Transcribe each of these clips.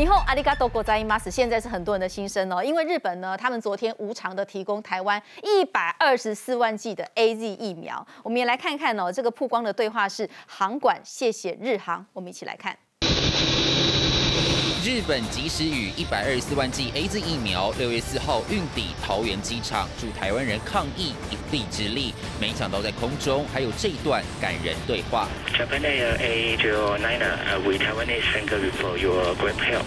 你好，阿里嘎多国在伊马斯，现在是很多人的心声哦，因为日本呢，他们昨天无偿的提供台湾一百二十四万剂的 A Z 疫苗。我们也来看看哦，这个曝光的对话是航管，谢谢日航。我们一起来看。日本及时雨一百二十四万剂 A Z 疫苗，六月四号运抵桃园机场，助台湾人抗疫臂之力。没想到在空中还有这一段感人对话。Japan Air A zero nine, we Taiwanese thank you for your great help.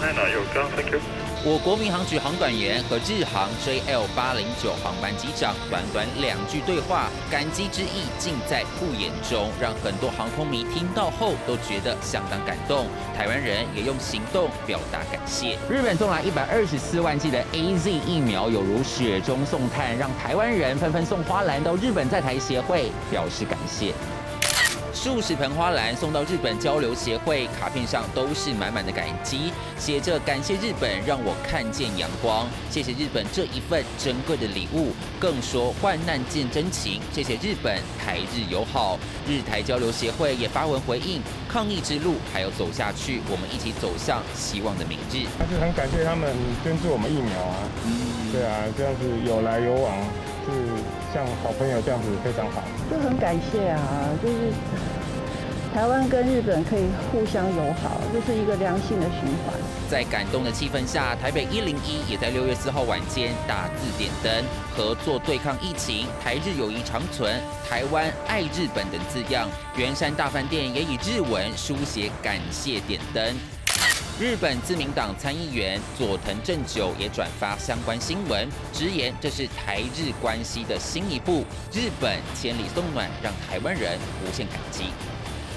Nine, you go, thank you. 我国民航局航管员和日航 JL 八零九航班机长短短两句对话，感激之意尽在不言中，让很多航空迷听到后都觉得相当感动。台湾人也用行动表达感谢。日本送来一百二十四万剂的 AZ 疫苗，有如雪中送炭，让台湾人纷纷送花篮到日本在台协会表示感谢。数十盆花篮送到日本交流协会，卡片上都是满满的感激，写着感谢日本让我看见阳光，谢谢日本这一份珍贵的礼物，更说患难见真情，谢谢日本台日友好。日台交流协会也发文回应，抗疫之路还要走下去，我们一起走向希望的明日。还是很感谢他们捐助我们疫苗啊，嗯，对啊，这样子有来有往，是像好朋友这样子非常好，就很感谢啊，就是。台湾跟日本可以互相友好，就是一个良性的循环。在感动的气氛下，台北一零一也在六月四号晚间大字点灯，合作对抗疫情，台日友谊长存，台湾爱日本等字样。圆山大饭店也以日文书写感谢点灯。日本自民党参议员佐藤正久也转发相关新闻，直言这是台日关系的新一步。日本千里送暖，让台湾人无限感激。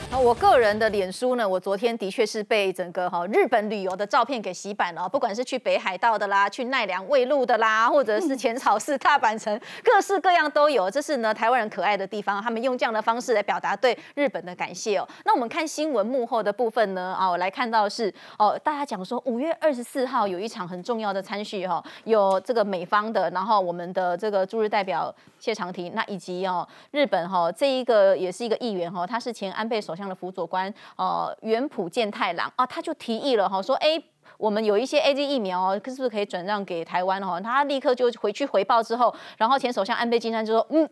那我个人的脸书呢，我昨天的确是被整个哈日本旅游的照片给洗版了，不管是去北海道的啦，去奈良卫路的啦，或者是浅草寺、大阪城，各式各样都有。这是呢台湾人可爱的地方，他们用这样的方式来表达对日本的感谢哦。那我们看新闻幕后的部分呢，啊，我来看到是哦，大家讲说五月二十四号有一场很重要的参叙哈，有这个美方的，然后我们的这个驻日代表谢长廷，那以及哦日本哈这一个也是一个议员哈，他是前安倍首。像的辅佐官，呃，原普健太郎啊，他就提议了哈，说，哎，我们有一些 A Z 疫苗哦，是不是可以转让给台湾哈？他立刻就回去回报之后，然后前首相安倍晋三就说，嗯，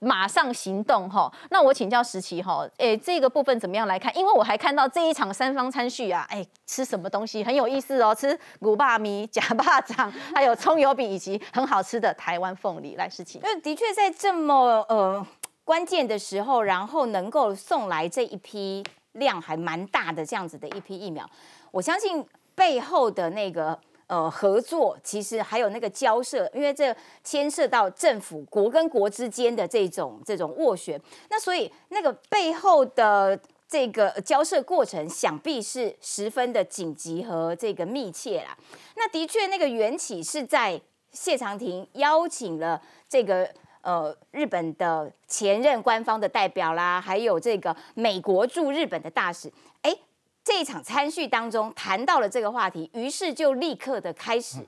马上行动哈。那我请教石奇哈，哎，这个部分怎么样来看？因为我还看到这一场三方参叙啊，哎，吃什么东西很有意思哦，吃古巴米、假巴掌，还有葱油饼以及很好吃的台湾凤梨。来，石奇，那的确在这么呃。关键的时候，然后能够送来这一批量还蛮大的这样子的一批疫苗，我相信背后的那个呃合作，其实还有那个交涉，因为这牵涉到政府国跟国之间的这种这种斡旋，那所以那个背后的这个交涉过程，想必是十分的紧急和这个密切啦。那的确，那个缘起是在谢长廷邀请了这个。呃，日本的前任官方的代表啦，还有这个美国驻日本的大使，哎，这一场参叙当中谈到了这个话题，于是就立刻的开始，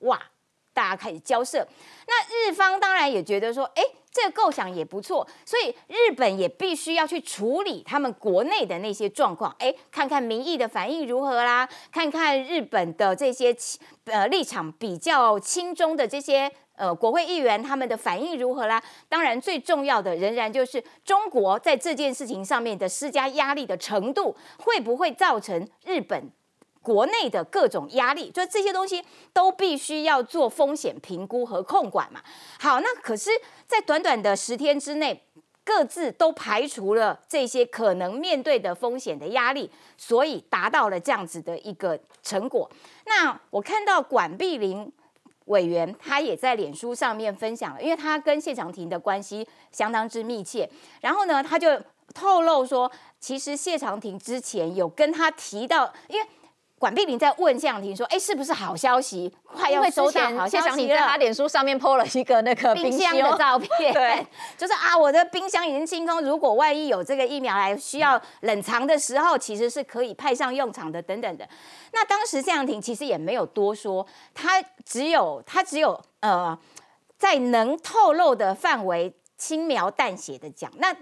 哇，大家开始交涉。那日方当然也觉得说，哎，这个构想也不错，所以日本也必须要去处理他们国内的那些状况，哎，看看民意的反应如何啦，看看日本的这些呃立场比较轻中的这些。呃，国会议员他们的反应如何啦？当然，最重要的仍然就是中国在这件事情上面的施加压力的程度，会不会造成日本国内的各种压力？就这些东西都必须要做风险评估和控管嘛。好，那可是，在短短的十天之内，各自都排除了这些可能面对的风险的压力，所以达到了这样子的一个成果。那我看到管碧玲。委员他也在脸书上面分享了，因为他跟谢长廷的关系相当之密切，然后呢，他就透露说，其实谢长廷之前有跟他提到，因为。管碧玲在问谢长廷说：“哎，是不是好消息？快要收到好消息了。”在他脸书上面 po 了一个那个冰箱的照片，对，就是啊，我的冰箱已经清空，如果万一有这个疫苗来需要冷藏的时候，其实是可以派上用场的，等等的。那当时谢长廷其实也没有多说，他只有他只有呃，在能透露的范围轻描淡写的讲。那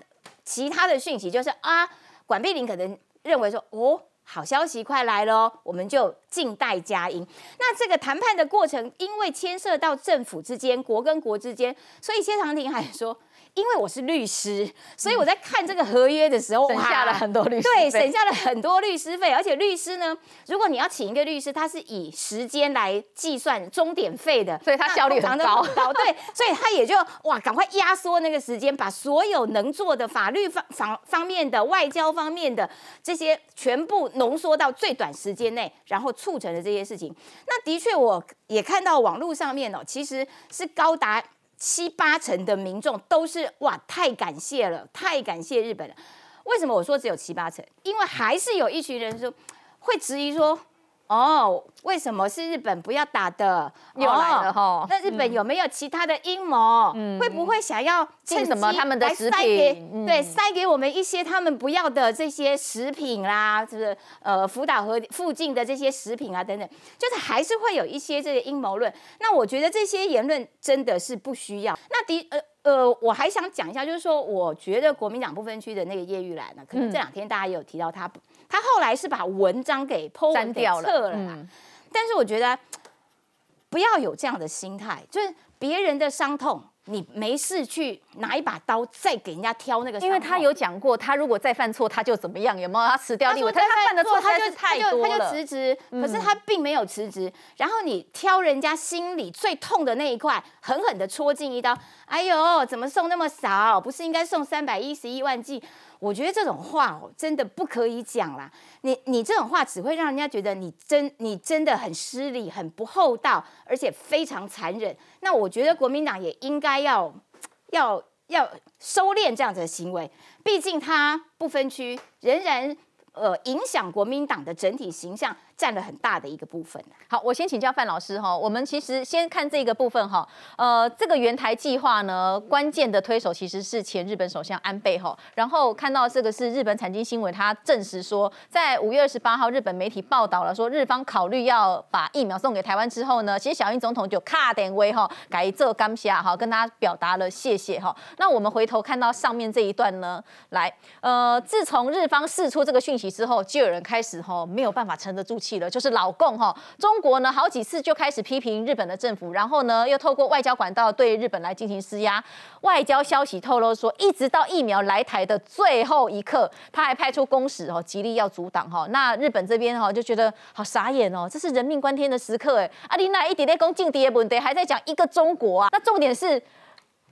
其他的讯息就是啊，管碧玲可能认为说，哦。好消息快来了，我们就静待佳音。那这个谈判的过程，因为牵涉到政府之间、国跟国之间，所以谢长廷还说。因为我是律师，所以我在看这个合约的时候，省下了很多律师对，省下了很多律师费。而且律师呢，如果你要请一个律师，他是以时间来计算钟点费的，所以他效率很高。高对，所以他也就哇，赶快压缩那个时间，把所有能做的法律方方方面的、外交方面的这些全部浓缩到最短时间内，然后促成了这些事情。那的确，我也看到网络上面哦，其实是高达。七八成的民众都是哇，太感谢了，太感谢日本了。为什么我说只有七八成？因为还是有一群人说会质疑说。哦，为什么是日本不要打的？又来了哈！那日本有没有其他的阴谋？会不会想要趁什么他们的食品？对，塞给我们一些他们不要的这些食品啦，就是呃福岛和附近的这些食品啊等等，就是还是会有一些这个阴谋论。那我觉得这些言论真的是不需要。那的呃。呃，我还想讲一下，就是说，我觉得国民党不分区的那个叶玉兰呢，可能这两天大家也有提到他，他后来是把文章给删掉了，嗯，但是我觉得不要有这样的心态，就是别人的伤痛。你没事去拿一把刀再给人家挑那个，因为他有讲过，他如果再犯错，他就怎么样？有没有他辞掉立委？他犯的错他就太多他就辞职。可是他并没有辞职，然后你挑人家心里最痛的那一块，狠狠的戳进一刀。哎呦，怎么送那么少？不是应该送三百一十一万剂？我觉得这种话哦，真的不可以讲啦。你你这种话只会让人家觉得你真你真的很失礼、很不厚道，而且非常残忍。那我觉得国民党也应该要要要收敛这样子的行为，毕竟他不分区，仍然呃影响国民党的整体形象。占了很大的一个部分。好，我先请教范老师哈。我们其实先看这个部分哈。呃，这个原台计划呢，关键的推手其实是前日本首相安倍哈。然后看到这个是日本产经新闻，他证实说，在五月二十八号，日本媒体报道了说，日方考虑要把疫苗送给台湾之后呢，其实小英总统就卡点威哈，改这刚下哈，跟他表达了谢谢哈。那我们回头看到上面这一段呢，来，呃，自从日方释出这个讯息之后，就有人开始哈没有办法沉得住气。起了，就是老共哈，中国呢好几次就开始批评日本的政府，然后呢又透过外交管道对日本来进行施压。外交消息透露说，一直到疫苗来台的最后一刻，他还派出公使哦，极力要阻挡哈。那日本这边哈就觉得好傻眼哦，这是人命关天的时刻哎，阿丽娜一点点攻进敌的问题，还在讲一个中国啊。那重点是，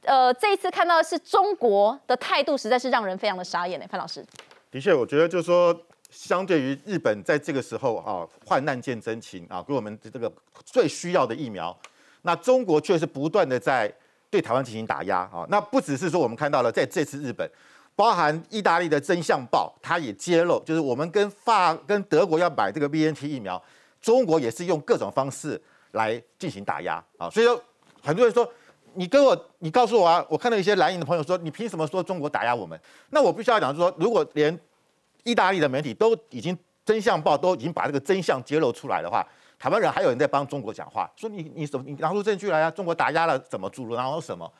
呃，这一次看到的是中国的态度，实在是让人非常的傻眼哎，范老师。的确，我觉得就是说。相对于日本在这个时候啊，患难见真情啊，给我们这个最需要的疫苗，那中国却是不断的在对台湾进行打压啊。那不只是说我们看到了在这次日本，包含意大利的真相报，它也揭露，就是我们跟法跟德国要买这个 B N T 疫苗，中国也是用各种方式来进行打压啊。所以说，很多人说你跟我，你告诉我啊，我看到一些蓝营的朋友说，你凭什么说中国打压我们？那我必须要讲说，如果连意大利的媒体都已经真相报都已经把这个真相揭露出来的话，台湾人还有人在帮中国讲话，说你你什么你拿出证据来啊？中国打压了怎么住了，然后什么？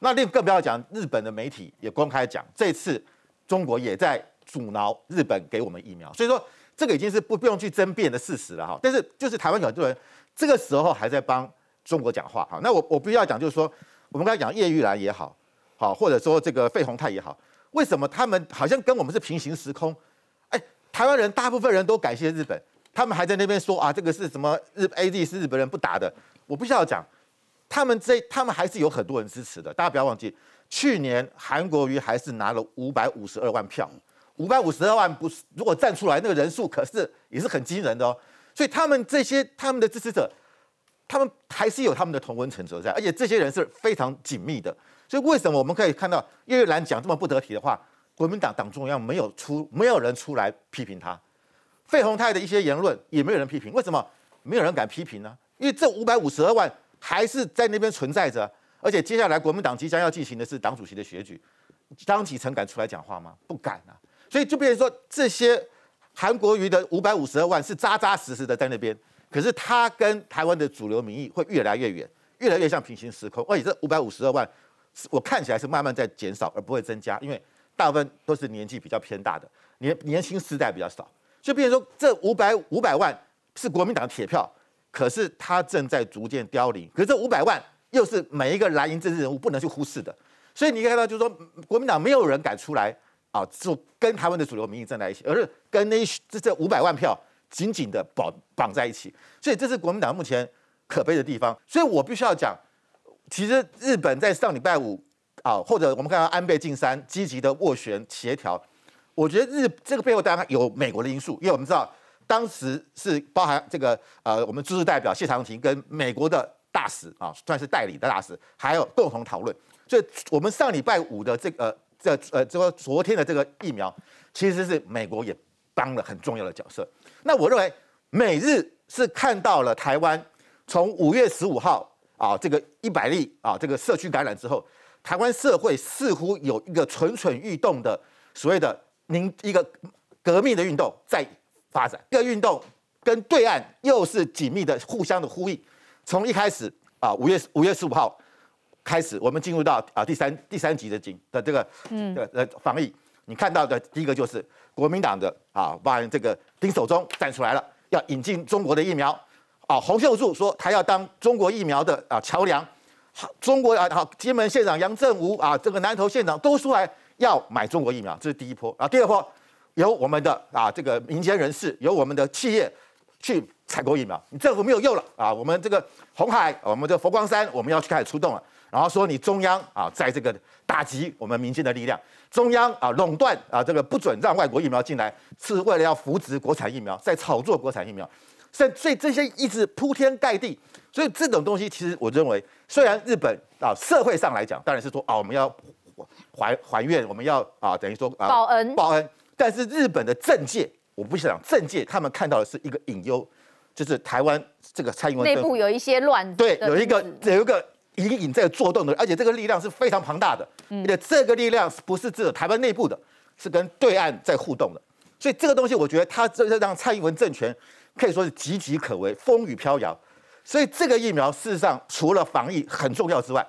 那另更不要讲日本的媒体也公开讲，这次中国也在阻挠日本给我们疫苗，所以说这个已经是不不用去争辩的事实了哈。但是就是台湾很多人这个时候还在帮中国讲话哈。那我我必须要讲就是说，我们刚才讲叶玉兰也好，好或者说这个费鸿泰也好，为什么他们好像跟我们是平行时空？台湾人大部分人都感谢日本，他们还在那边说啊，这个是什么日 A Z 是日本人不打的。我不需要讲，他们这他们还是有很多人支持的。大家不要忘记，去年韩国瑜还是拿了五百五十二万票，五百五十二万不是如果站出来那个人数，可是也是很惊人的哦。所以他们这些他们的支持者，他们还是有他们的同温层存在，而且这些人是非常紧密的。所以为什么我们可以看到叶玉兰讲这么不得体的话？国民党党中央没有出，没有人出来批评他。费鸿泰的一些言论也没有人批评，为什么没有人敢批评呢？因为这五百五十二万还是在那边存在着，而且接下来国民党即将要进行的是党主席的选举，张启成敢出来讲话吗？不敢啊！所以就变成说，这些韩国瑜的五百五十二万是扎扎实实的在那边，可是他跟台湾的主流民意会越来越远，越来越像平行时空。而且这五百五十二万，我看起来是慢慢在减少，而不会增加，因为。大部分都是年纪比较偏大的，年年轻世代比较少，就变成说这五百五百万是国民党的铁票，可是它正在逐渐凋零。可是这五百万又是每一个蓝营政治人物不能去忽视的，所以你可以看到，就是说国民党没有人敢出来啊，就跟台湾的主流民意站在一起，而是跟那这这五百万票紧紧的绑绑在一起。所以这是国民党目前可悲的地方。所以我必须要讲，其实日本在上礼拜五啊，或者我们看到安倍晋三积极的斡旋协调，我觉得日这个背后当然有美国的因素，因为我们知道当时是包含这个呃我们知识代表谢长廷跟美国的大使啊，算是代理的大使，还有共同讨论。所以我们上礼拜五的这个这呃这个昨天的这个疫苗，其实是美国也当了很重要的角色。那我认为美日是看到了台湾从五月十五号啊这个一百例啊这个社区感染之后，台湾社会似乎有一个蠢蠢欲动的所谓的您一个革命的运动在发展。这个运动跟对岸又是紧密的互相的呼应。从一开始啊五月五月十五号。开始，我们进入到啊第三第三级的警的这个嗯的呃防疫，你看到的第一个就是国民党的啊，把这个丁守中站出来了，要引进中国的疫苗啊。洪秀柱说他要当中国疫苗的啊桥梁，好，中国啊好，金门县长杨振武啊，这个南投县长都出来要买中国疫苗，这是第一波。啊第二波由我们的啊这个民间人士，由我们的企业去采购疫苗，你政府没有用了啊，我们这个红海，我们的佛光山，我们要去开始出动了。然后说你中央啊，在这个打击我们民间的力量，中央啊垄断啊这个不准让外国疫苗进来，是为了要扶植国产疫苗，在炒作国产疫苗，所以所以这些一直铺天盖地，所以这种东西其实我认为，虽然日本啊社会上来讲，当然是说啊我们要还还愿，我们要啊等于说啊报恩报恩，但是日本的政界，我不想政界，他们看到的是一个隐忧，就是台湾这个蔡英文内部有一些乱，对，有一个有一个。隐隐在作动的，而且这个力量是非常庞大的，而且这个力量不是只有台湾内部的，是跟对岸在互动的。所以这个东西，我觉得它这让蔡英文政权可以说是岌岌可危，风雨飘摇。所以这个疫苗事实上除了防疫很重要之外，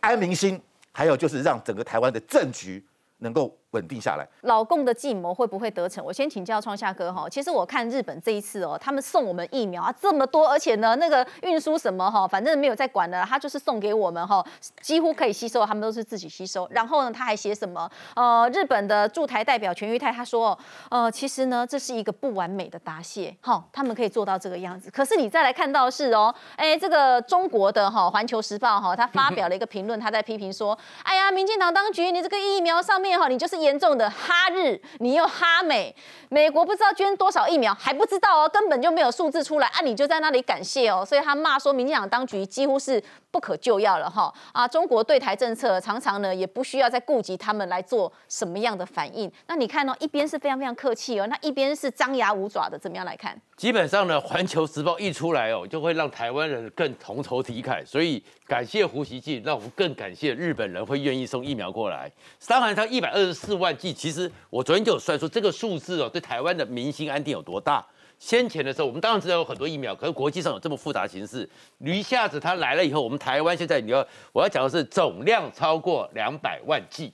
安民心，还有就是让整个台湾的政局能够。稳定下来，老共的计谋会不会得逞？我先请教创夏哥哈。其实我看日本这一次哦，他们送我们疫苗啊这么多，而且呢那个运输什么哈，反正没有在管的，他就是送给我们哈，几乎可以吸收，他们都是自己吸收。然后呢，他还写什么？呃，日本的驻台代表全玉泰他说，呃，其实呢这是一个不完美的答谢，哈，他们可以做到这个样子。可是你再来看到是哦，哎，这个中国的哈环球时报哈，他发表了一个评论，他在批评说，哎呀，民进党当局，你这个疫苗上面哈，你就是。严重的哈日，你又哈美，美国不知道捐多少疫苗，还不知道哦，根本就没有数字出来啊！你就在那里感谢哦，所以他骂说，民进党当局几乎是不可救药了哈啊！中国对台政策常常呢也不需要再顾及他们来做什么样的反应。那你看哦，一边是非常非常客气哦，那一边是张牙舞爪的，怎么样来看？基本上呢，《环球时报》一出来哦，就会让台湾人更同仇敌忾，所以感谢胡锡进，让我们更感谢日本人会愿意送疫苗过来。当然，他一百二十四万剂，其实我昨天就有算出这个数字哦，对台湾的民心安定有多大。先前的时候，我们当然知道有很多疫苗，可是国际上有这么复杂形势，一下子他来了以后，我们台湾现在你要我要讲的是总量超过两百万剂。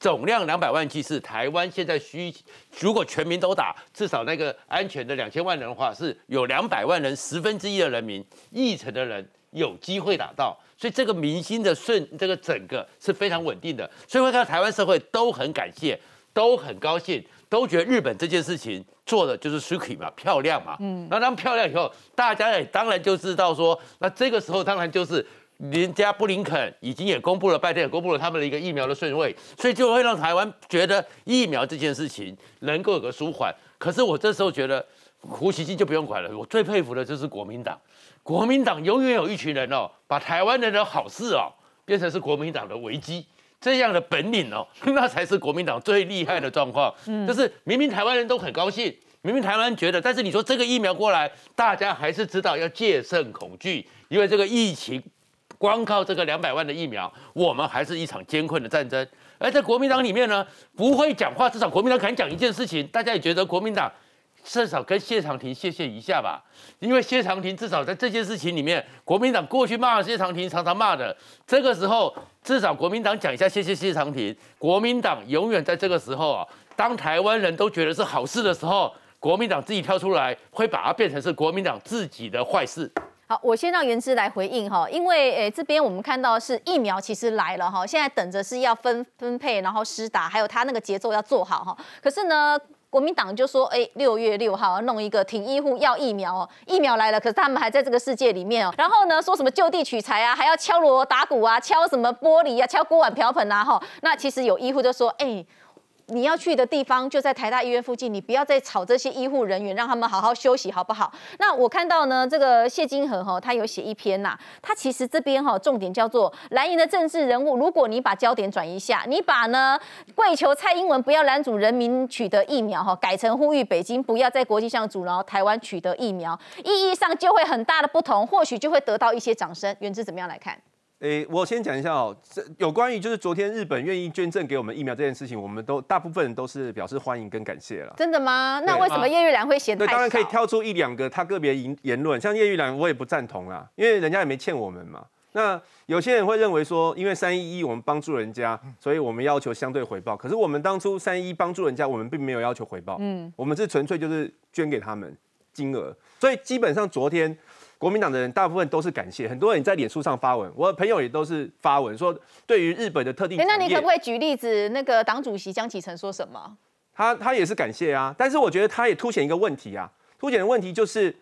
总量两百万剂是台湾现在需，如果全民都打，至少那个安全的两千万人的话，是有两百万人，十分之一的人民，一成的人有机会打到，所以这个民心的顺，这个整个是非常稳定的，所以会看到台湾社会都很感谢，都很高兴，都觉得日本这件事情做的就是 s u k i 嘛，漂亮嘛，嗯，那当漂亮以后，大家也当然就知道说，那这个时候当然就是。人家布林肯已经也公布了，拜登也公布了他们的一个疫苗的顺位，所以就会让台湾觉得疫苗这件事情能够有个舒缓。可是我这时候觉得胡锡进就不用管了，我最佩服的就是国民党，国民党永远有一群人哦，把台湾人的好事哦变成是国民党的危机，这样的本领哦，那才是国民党最厉害的状况。嗯，就是明明台湾人都很高兴，明明台湾觉得，但是你说这个疫苗过来，大家还是知道要戒慎恐惧，因为这个疫情。光靠这个两百万的疫苗，我们还是一场艰困的战争。而在国民党里面呢，不会讲话，至少国民党敢讲一件事情，大家也觉得国民党至少跟谢长廷谢谢一下吧。因为谢长廷至少在这件事情里面，国民党过去骂谢长廷常常骂的，这个时候至少国民党讲一下谢谢谢长廷。国民党永远在这个时候啊，当台湾人都觉得是好事的时候，国民党自己跳出来，会把它变成是国民党自己的坏事。好，我先让原之来回应哈，因为诶这边我们看到是疫苗其实来了哈，现在等着是要分分配，然后施打，还有他那个节奏要做好哈。可是呢，国民党就说，哎，六月六号弄一个挺医护要疫苗哦，疫苗来了，可是他们还在这个世界里面哦。然后呢，说什么就地取材啊，还要敲锣打鼓啊，敲什么玻璃啊，敲锅碗瓢盆啊哈。那其实有医护就说，哎。你要去的地方就在台大医院附近，你不要再吵这些医护人员，让他们好好休息，好不好？那我看到呢，这个谢金河哈，他有写一篇呐，他其实这边哈重点叫做蓝营的政治人物，如果你把焦点转移下，你把呢跪求蔡英文不要拦阻人民取得疫苗哈，改成呼吁北京不要在国际上阻挠台湾取得疫苗，意义上就会很大的不同，或许就会得到一些掌声。原之怎么样来看？诶，我先讲一下哦，这有关于就是昨天日本愿意捐赠给我们疫苗这件事情，我们都大部分人都是表示欢迎跟感谢了。真的吗？那为什么叶玉兰会嫌太对，当然可以挑出一两个他个别言言论，像叶玉兰我也不赞同啦，因为人家也没欠我们嘛。那有些人会认为说，因为三一一我们帮助人家，所以我们要求相对回报。可是我们当初三一帮助人家，我们并没有要求回报，嗯，我们是纯粹就是捐给他们金额，所以基本上昨天。国民党的人大部分都是感谢，很多人在脸书上发文，我的朋友也都是发文说，对于日本的特定。那你可不可以举例子？那个党主席江启臣说什么？他他也是感谢啊，但是我觉得他也凸显一个问题啊，凸显的问题就是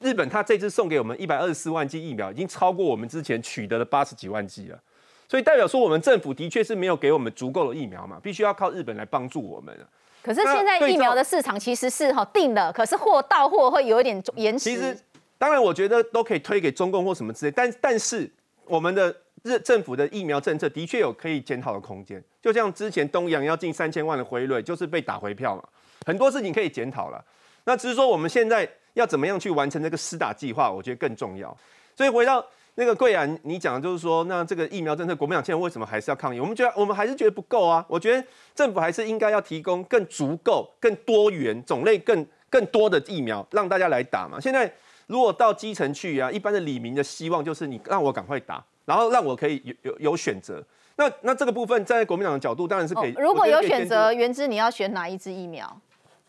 日本他这次送给我们一百二十四万剂疫苗，已经超过我们之前取得的八十几万剂了，所以代表说我们政府的确是没有给我们足够的疫苗嘛，必须要靠日本来帮助我们。可是现在疫苗的市场其实是哈定了，可是货到货会有一点延迟。当然，我觉得都可以推给中共或什么之类，但但是我们的日政府的疫苗政策的确有可以检讨的空间。就像之前东阳要进三千万的回瑞，就是被打回票嘛，很多事情可以检讨了。那只是说我们现在要怎么样去完成这个施打计划，我觉得更重要。所以回到那个贵阳，你讲的就是说，那这个疫苗政策，国民党现在为什么还是要抗议？我们觉得我们还是觉得不够啊。我觉得政府还是应该要提供更足够、更多元、种类更更多的疫苗，让大家来打嘛。现在。如果到基层去啊，一般的李明的希望就是你让我赶快打，然后让我可以有有有选择。那那这个部分站在国民党的角度当然是可以。如果有选择，原之你要选哪一支疫苗？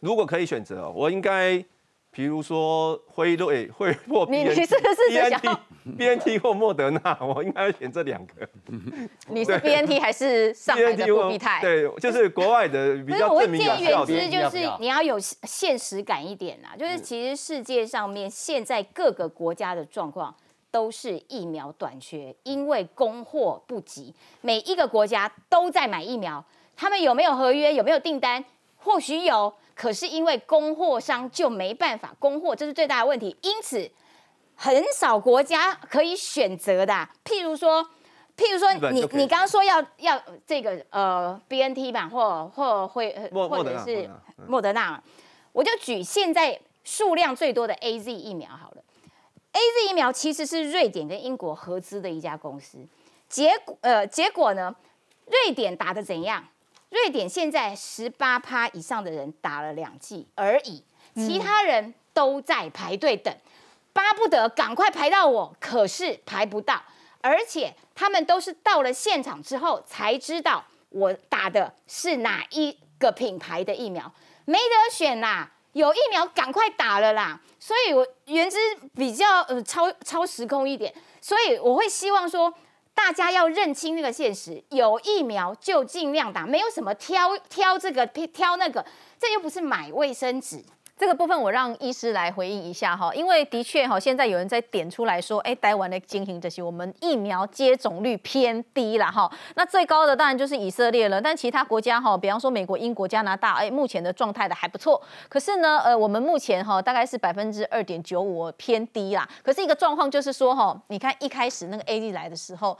如果可以选择，我应该。比如说辉瑞会或 B N T B N T 或莫德纳，我应该选这两个。你是 B N T 还是上海的复必泰？对，就是国外的比较证明的效果。就是你要有现实感一点啦，就是其实世界上面现在各个国家的状况都是疫苗短缺，因为供货不及，每一个国家都在买疫苗，他们有没有合约？有没有订单？或许有。可是因为供货商就没办法供货，这是最大的问题。因此，很少国家可以选择的。譬如说，譬如说，你你刚刚说要要这个呃 B N T 版，或或会或者是莫德纳，我就举现在数量最多的 A Z 疫苗好了。A Z 疫苗其实是瑞典跟英国合资的一家公司。结果呃结果呢，瑞典打的怎样？瑞典现在十八趴以上的人打了两剂而已，其他人都在排队等，巴不得赶快排到我，可是排不到，而且他们都是到了现场之后才知道我打的是哪一个品牌的疫苗，没得选啦，有疫苗赶快打了啦，所以我原之比较呃超超时空一点，所以我会希望说。大家要认清那个现实，有疫苗就尽量打，没有什么挑挑这个挑那个，这又不是买卫生纸。这个部分我让医师来回应一下哈，因为的确哈，现在有人在点出来说，哎，台湾的进行这些，我们疫苗接种率偏低了哈。那最高的当然就是以色列了，但其他国家哈，比方说美国、英国、加拿大，哎，目前的状态的还不错。可是呢，呃，我们目前哈大概是百分之二点九五偏低啦。可是一个状况就是说哈，你看一开始那个 A D 来的时候。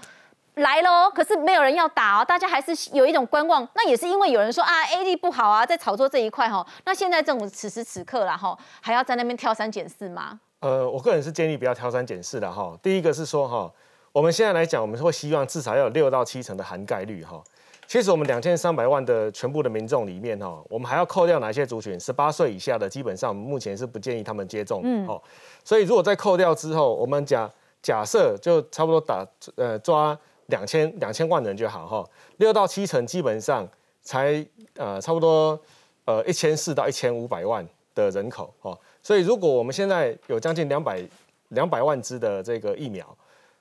来喽，可是没有人要打哦，大家还是有一种观望。那也是因为有人说啊，A D 不好啊，在炒作这一块哈。那现在政府此时此刻啦哈，还要在那边挑三拣四吗？呃，我个人是建议不要挑三拣四的哈。第一个是说哈，我们现在来讲，我们会希望至少要有六到七成的涵盖率哈。其实我们两千三百万的全部的民众里面哈，我们还要扣掉哪些族群？十八岁以下的，基本上目前是不建议他们接种。嗯，哦，所以如果在扣掉之后，我们假假设就差不多打呃抓。两千两千万人就好哈，六到七成基本上才呃差不多呃一千四到一千五百万的人口哦，所以如果我们现在有将近两百两百万支的这个疫苗，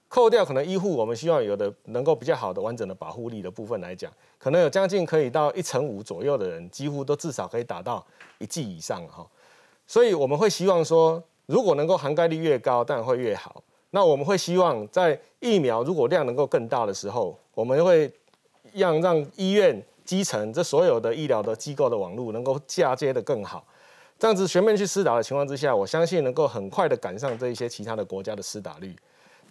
扣掉可能医护我们希望有的能够比较好的完整的保护力的部分来讲，可能有将近可以到一成五左右的人，几乎都至少可以达到一剂以上哈。所以我们会希望说，如果能够涵盖率越高，当然会越好。那我们会希望在疫苗如果量能够更大的时候，我们会让让医院、基层这所有的医疗的机构的网络能够嫁接的更好。这样子全面去施打的情况之下，我相信能够很快的赶上这一些其他的国家的施打率。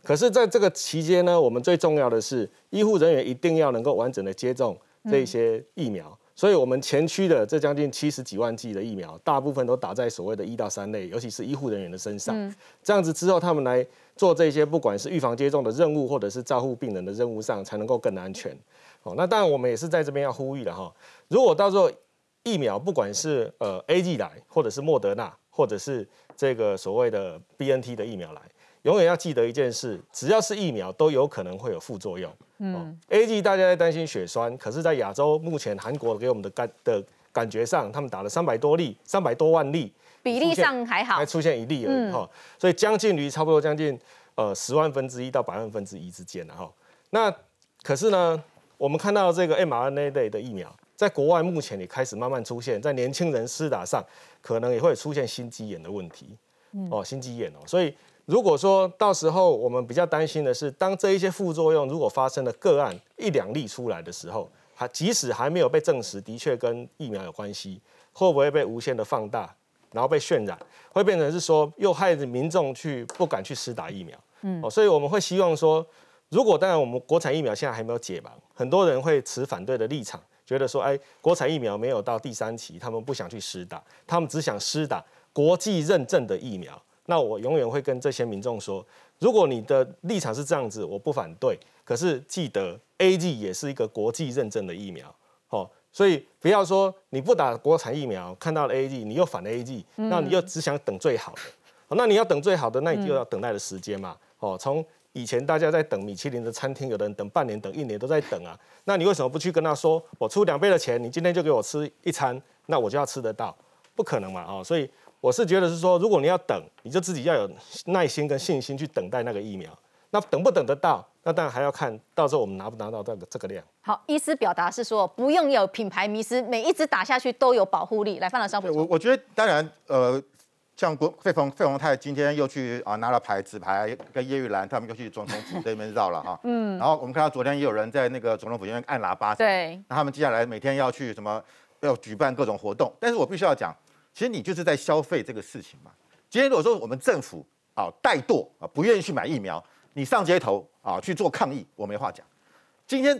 可是，在这个期间呢，我们最重要的是医护人员一定要能够完整的接种这些疫苗。所以，我们前区的这将近七十几万剂的疫苗，大部分都打在所谓的一到三类，尤其是医护人员的身上。这样子之后，他们来做这些不管是预防接种的任务，或者是照护病人的任务上，才能够更安全。哦，那当然，我们也是在这边要呼吁了哈。如果到时候疫苗不管是呃 A G 来，或者是莫德纳，或者是这个所谓的 B N T 的疫苗来。永远要记得一件事，只要是疫苗，都有可能会有副作用。嗯，A G 大家在担心血栓，可是，在亚洲目前韩国给我们的感的感觉上，他们打了三百多例，三百多万例，比例上还好，还出现一例而已哈。所以将近于差不多将近呃十万分之一到百万分之一之间了哈。那可是呢，我们看到这个 mRNA 类的疫苗，在国外目前也开始慢慢出现，在年轻人施打上，可能也会出现心肌炎的问题。哦，心肌炎哦，所以。如果说到时候我们比较担心的是，当这一些副作用如果发生了个案一两例出来的时候，它即使还没有被证实的确跟疫苗有关系，会不会被无限的放大，然后被渲染，会变成是说又害着民众去不敢去施打疫苗？嗯，哦，所以我们会希望说，如果当然我们国产疫苗现在还没有解盲，很多人会持反对的立场，觉得说，哎，国产疫苗没有到第三期，他们不想去施打，他们只想施打国际认证的疫苗。那我永远会跟这些民众说，如果你的立场是这样子，我不反对。可是记得，A G 也是一个国际认证的疫苗，哦，所以不要说你不打国产疫苗，看到了 A G，你又反 A G，那你又只想等最好的。那你要等最好的，那你就要等待的时间嘛。哦，从以前大家在等米其林的餐厅，有的人等半年、等一年都在等啊。那你为什么不去跟他说，我出两倍的钱，你今天就给我吃一餐，那我就要吃得到？不可能嘛，哦，所以。我是觉得是说，如果你要等，你就自己要有耐心跟信心去等待那个疫苗。那等不等得到，那当然还要看到时候我们拿不拿到这个这个量。好，医师表达是说，不用有品牌迷失，每一支打下去都有保护力。来，范老师，我我觉得当然，呃，像国费鹏费鸿泰今天又去啊拿了牌纸牌，跟叶玉兰他们又去总统府这边绕了哈。嗯。然后我们看到昨天也有人在那个总统府那边按喇叭。对。那他们接下来每天要去什么？要举办各种活动。但是我必须要讲。其实你就是在消费这个事情嘛。今天如果说我们政府啊怠惰啊不愿意去买疫苗，你上街头啊去做抗议，我没话讲。今天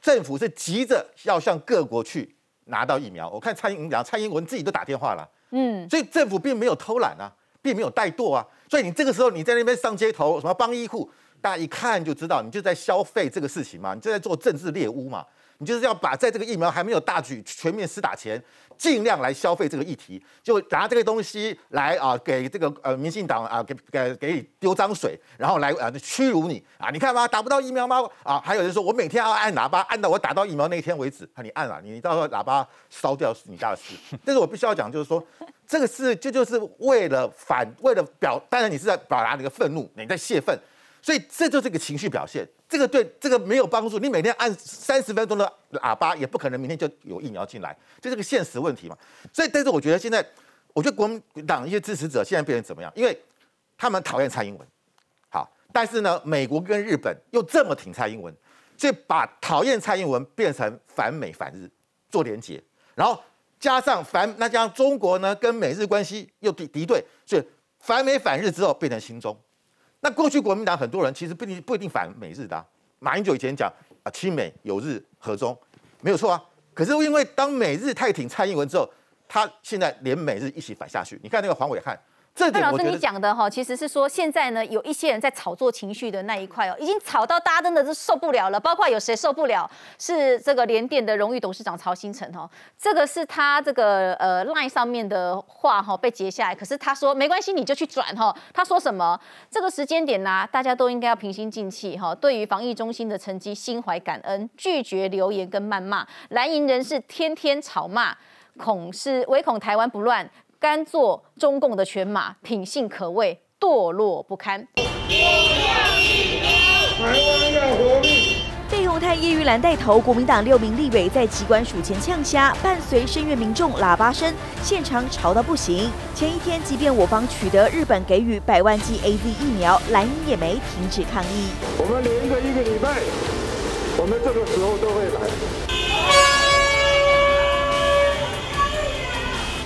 政府是急着要向各国去拿到疫苗。我看蔡英文讲，蔡英文自己都打电话了，嗯，所以政府并没有偷懒啊，并没有怠惰啊。所以你这个时候你在那边上街头，什么帮医护，大家一看就知道你就在消费这个事情嘛，你就在做政治猎巫嘛。你就是要把在这个疫苗还没有大举全面施打前，尽量来消费这个议题，就拿这个东西来啊，给这个呃民进党啊，给给给你丢脏水，然后来啊屈辱你啊！你看吧？打不到疫苗吗？啊，还有人说我每天要按喇叭，按到我打到疫苗那一天为止。啊，你按了，你到时候喇叭烧掉是你家的事。但是我必须要讲，就是说这个是这就是为了反，为了表，当然你是在表达你的愤怒，你在泄愤。所以这就是一个情绪表现，这个对这个没有帮助。你每天按三十分钟的喇叭，也不可能明天就有疫苗进来，这是个现实问题嘛。所以，但是我觉得现在，我觉得国民党一些支持者现在变成怎么样？因为他们讨厌蔡英文，好，但是呢，美国跟日本又这么挺蔡英文，所以把讨厌蔡英文变成反美反日做连结，然后加上反那加上中国呢跟美日关系又敌敌对，所以反美反日之后变成新中。那过去国民党很多人其实不一定不一定反美日的，马英九以前讲啊亲美友日和中，没有错啊。可是因为当美日太挺蔡英文之后，他现在连美日一起反下去。你看那个黄伟汉。范老师，你讲的哈，其实是说现在呢，有一些人在炒作情绪的那一块哦，已经炒到大家真的是受不了了。包括有谁受不了？是这个联电的荣誉董事长曹新成哈，这个是他这个呃 line 上面的话哈被截下来，可是他说没关系，你就去转哈。他说什么？这个时间点呢，大家都应该要平心静气哈。对于防疫中心的成绩心怀感恩，拒绝留言跟谩骂。蓝营人士天天吵骂，恐是唯恐台湾不乱。甘做中共的犬马，品性可谓堕落不堪。费鸿泰、叶玉兰带头，国民党六名立委在机关署前呛虾，伴随声援民众喇叭声，现场吵到不行。前一天，即便我方取得日本给予百万剂 A Z 疫苗，蓝营也没停止抗议。我们连着一个礼拜，我们这个时候都会来。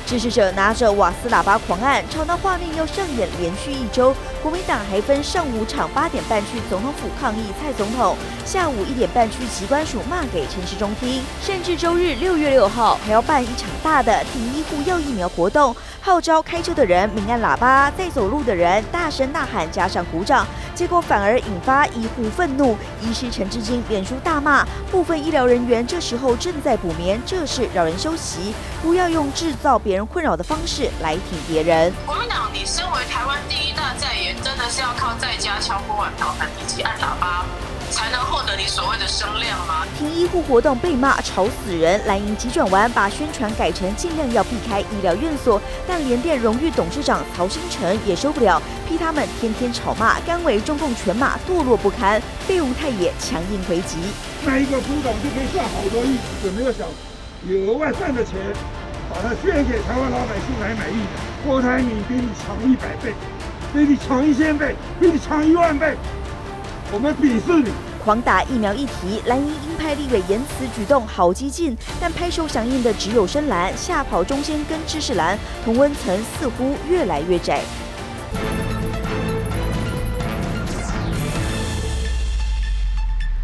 支持者拿着瓦斯喇叭狂按，吵闹画面要上演连续一周。国民党还分上午场八点半去总统府抗议蔡总统，下午一点半去机关署骂给陈时中听，甚至周日六月六号还要办一场大的挺医护要疫苗活动，号召开车的人鸣按喇叭，在走路的人大声呐喊，加上鼓掌，结果反而引发医护愤怒。医师陈志金脸书大骂部分医疗人员这时候正在补眠，这是扰人休息，不要用制造别人困扰的方式来挺别人。国民党，你身为台湾第一大在野。真的是要靠在家敲锅碗瓢盆以及按喇叭，才能获得你所谓的声量吗？停医护活动被骂吵死人，蓝营急转弯，把宣传改成尽量要避开医疗院所。但联电荣誉董事长曹新成也受不了，批他们天天吵骂，甘为中共犬马，堕落不堪。被吴太也强硬回击，那一个副董就可以赚好多亿，有没有想有额外赚的钱，把它献给台湾老百姓来买疫苗？郭台铭比你强一百倍。比你强一千倍，比你强一万倍，我们鄙视你！狂打疫苗一题，蓝营鹰派立委言辞举动好激进，但拍手响应的只有深蓝，吓跑中间跟知识蓝，同温层似乎越来越窄。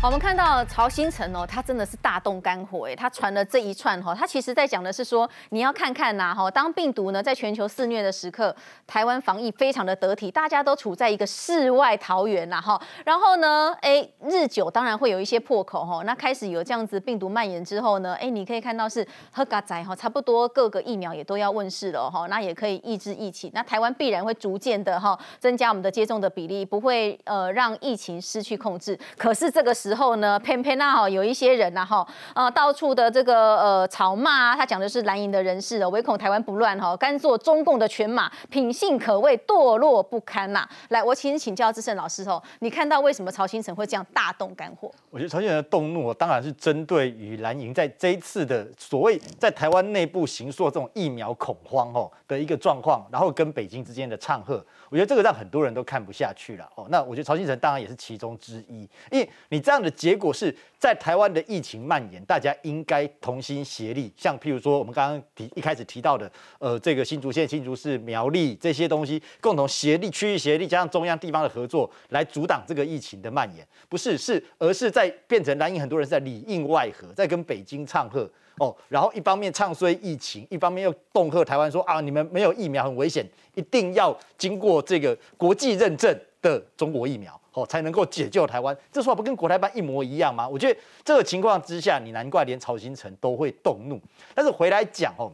我们看到曹新成哦，他真的是大动肝火哎，他传了这一串哈，他其实在讲的是说，你要看看呐哈，当病毒呢在全球肆虐的时刻，台湾防疫非常的得体，大家都处在一个世外桃源呐哈，然后呢，哎，日久当然会有一些破口哈，那开始有这样子病毒蔓延之后呢，哎，你可以看到是喝嘎仔哈，差不多各个疫苗也都要问世了哈，那也可以抑制疫情，那台湾必然会逐渐的哈增加我们的接种的比例，不会呃让疫情失去控制，可是这个时。之后呢，偏偏那哈有一些人呐哈，呃，到处的这个呃吵骂啊，他讲的是蓝营的人士哦，唯恐台湾不乱哈，甘做中共的犬马，品性可谓堕落不堪呐。来，我请请教志胜老师哦，你看到为什么曹新成会这样大动肝火？我觉得曹新成的动怒，当然是针对于蓝营在这一次的所谓在台湾内部行塑这种疫苗恐慌哦的一个状况，然后跟北京之间的唱和，我觉得这个让很多人都看不下去了哦。那我觉得曹新成当然也是其中之一，因为你这样。的结果是在台湾的疫情蔓延，大家应该同心协力。像譬如说，我们刚刚提一开始提到的，呃，这个新竹县、新竹市、苗栗这些东西，共同协力、区域协力，加上中央地方的合作，来阻挡这个疫情的蔓延。不是，是而是在变成蓝营很多人在里应外合，在跟北京唱和哦。然后一方面唱衰疫情，一方面又恫吓台湾说啊，你们没有疫苗很危险，一定要经过这个国际认证的中国疫苗。哦，才能够解救台湾，这说法不跟国台办一模一样吗？我觉得这个情况之下，你难怪连曹新成都会动怒。但是回来讲哦，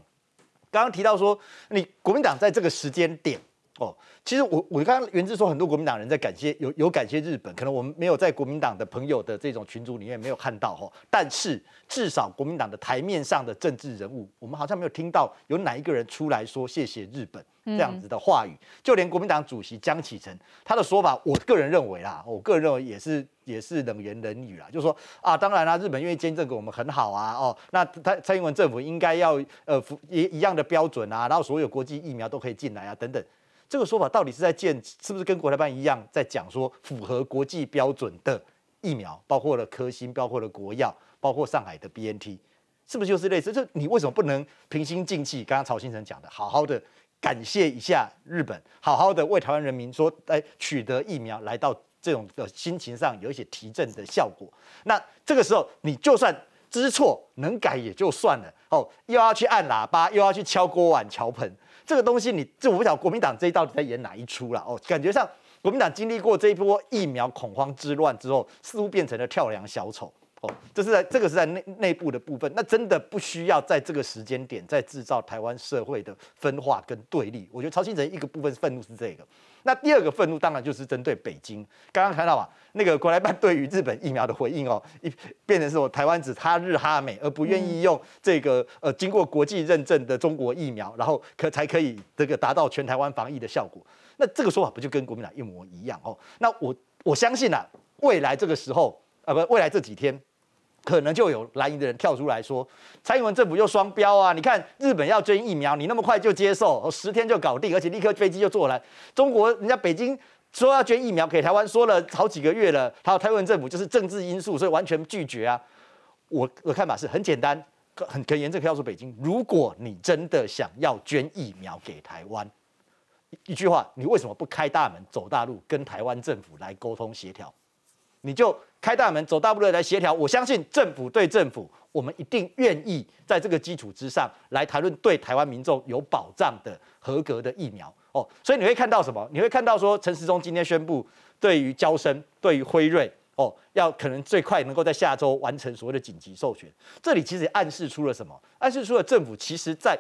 刚刚提到说，你国民党在这个时间点哦，其实我我刚刚原之说很多国民党人在感谢有有感谢日本，可能我们没有在国民党的朋友的这种群组里面没有看到哈，但是至少国民党的台面上的政治人物，我们好像没有听到有哪一个人出来说谢谢日本。这样子的话语，就连国民党主席江启臣他的说法，我个人认为啦，我个人认为也是也是冷言冷语啦，就说啊，当然啦，日本愿意捐赠给我们很好啊，哦，那蔡蔡英文政府应该要呃一一样的标准啊，然后所有国际疫苗都可以进来啊，等等，这个说法到底是在建是不是跟国台办一样，在讲说符合国际标准的疫苗，包括了科兴，包括了国药，包括上海的 BNT，是不是就是类似？就你为什么不能平心静气？刚刚曹先生讲的，好好的。感谢一下日本，好好的为台湾人民说，来取得疫苗，来到这种的心情上有一些提振的效果。那这个时候，你就算知错能改也就算了哦，又要去按喇叭，又要去敲锅碗敲盆，这个东西你这我不晓得国民党这一到底在演哪一出了哦？感觉上国民党经历过这一波疫苗恐慌之乱之后，似乎变成了跳梁小丑。哦，这是在这个是在内内部的部分，那真的不需要在这个时间点再制造台湾社会的分化跟对立。我觉得曹新成一个部分愤怒是这个，那第二个愤怒当然就是针对北京。刚刚看到啊，那个国台办对于日本疫苗的回应哦，一变成是我台湾只他日哈美，而不愿意用这个呃经过国际认证的中国疫苗，然后可才可以这个达到全台湾防疫的效果。那这个说法不就跟国民党一模一样哦？那我我相信啊，未来这个时候。啊不，未来这几天可能就有蓝营的人跳出来说，蔡英文政府又双标啊！你看日本要捐疫苗，你那么快就接受，十天就搞定，而且立刻飞机就坐来。中国人家北京说要捐疫苗给台湾，说了好几个月了，还有台湾政府就是政治因素，所以完全拒绝啊。我我看法是很简单，很很严正，可以告诉北京，如果你真的想要捐疫苗给台湾，一句话，你为什么不开大门走大路，跟台湾政府来沟通协调？你就开大门走大步路来协调，我相信政府对政府，我们一定愿意在这个基础之上来谈论对台湾民众有保障的合格的疫苗哦。所以你会看到什么？你会看到说陈时中今天宣布，对于交生、对于辉瑞哦，要可能最快能够在下周完成所谓的紧急授权。这里其实暗示出了什么？暗示出了政府其实在。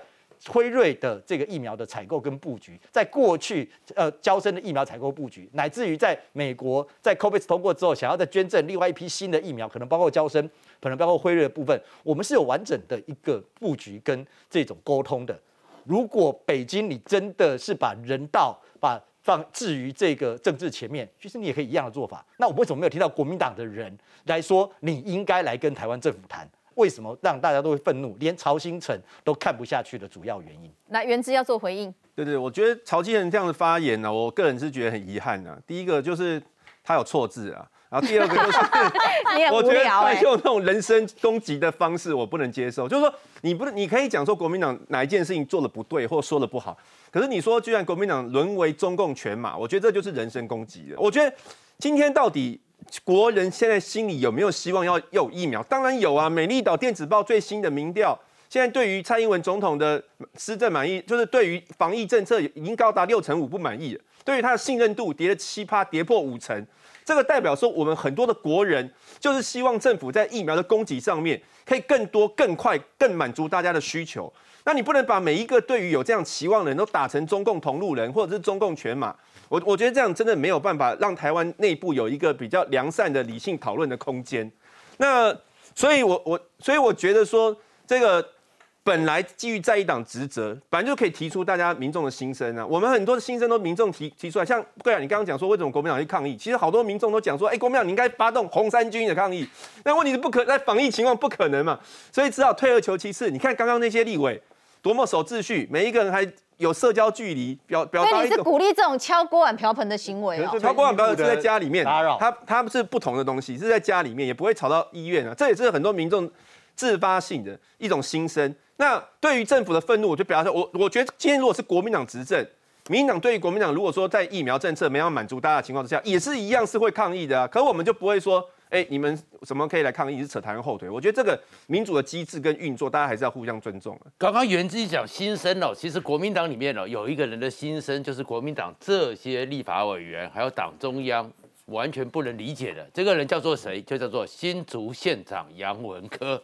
辉瑞的这个疫苗的采购跟布局，在过去呃，交生的疫苗采购布局，乃至于在美国在 Covid 通过之后，想要再捐赠另外一批新的疫苗，可能包括交生，可能包括辉瑞的部分，我们是有完整的一个布局跟这种沟通的。如果北京你真的是把人道把放置于这个政治前面，其实你也可以一样的做法。那我为什么没有听到国民党的人来说，你应该来跟台湾政府谈？为什么让大家都会愤怒，连曹新成都看不下去的主要原因？那原之要做回应。对对，我觉得曹新成这样的发言呢，我个人是觉得很遗憾啊。第一个就是他有错字啊，然后第二个就是 我觉得他用那种人身攻击的方式，我不能接受。就是说，你不能，你可以讲说国民党哪一件事情做的不对，或说的不好，可是你说居然国民党沦为中共犬马，我觉得这就是人身攻击了。我觉得今天到底。国人现在心里有没有希望要有疫苗？当然有啊！美丽岛电子报最新的民调，现在对于蔡英文总统的施政满意，就是对于防疫政策已经高达六成五不满意了。对于他的信任度跌了七趴，跌破五成。这个代表说，我们很多的国人就是希望政府在疫苗的供给上面可以更多、更快、更满足大家的需求。那你不能把每一个对于有这样期望的人都打成中共同路人，或者是中共犬马。我我觉得这样真的没有办法让台湾内部有一个比较良善的理性讨论的空间。那所以，我我所以我觉得说，这个本来基于在一党职责，本来就可以提出大家民众的心声啊。我们很多的心声都民众提提出来，像对啊，你刚刚讲说为什么国民党去抗议，其实好多民众都讲说，哎，国民党你应该发动红三军的抗议。但问题是不可在防疫情况不可能嘛，所以只好退而求其次。你看刚刚那些立委多么守秩序，每一个人还。有社交距离表表达，所以你是鼓励这种敲锅碗瓢盆的行为哦。敲锅碗瓢盆是在家里面打扰，他他是不同的东西，是在家里面也不会吵到医院啊。这也是很多民众自发性的一种心声。那对于政府的愤怒，我就表达说我我觉得今天如果是国民党执政，民进党对于国民党如果说在疫苗政策没有满足大家的情况之下，也是一样是会抗议的啊。可我们就不会说。哎，你们怎么可以来抗议？是扯台湾后腿？我觉得这个民主的机制跟运作，大家还是要互相尊重刚刚袁之讲心声哦，其实国民党里面哦，有一个人的心声，就是国民党这些立法委员还有党中央完全不能理解的。这个人叫做谁？就叫做新竹县长杨文科。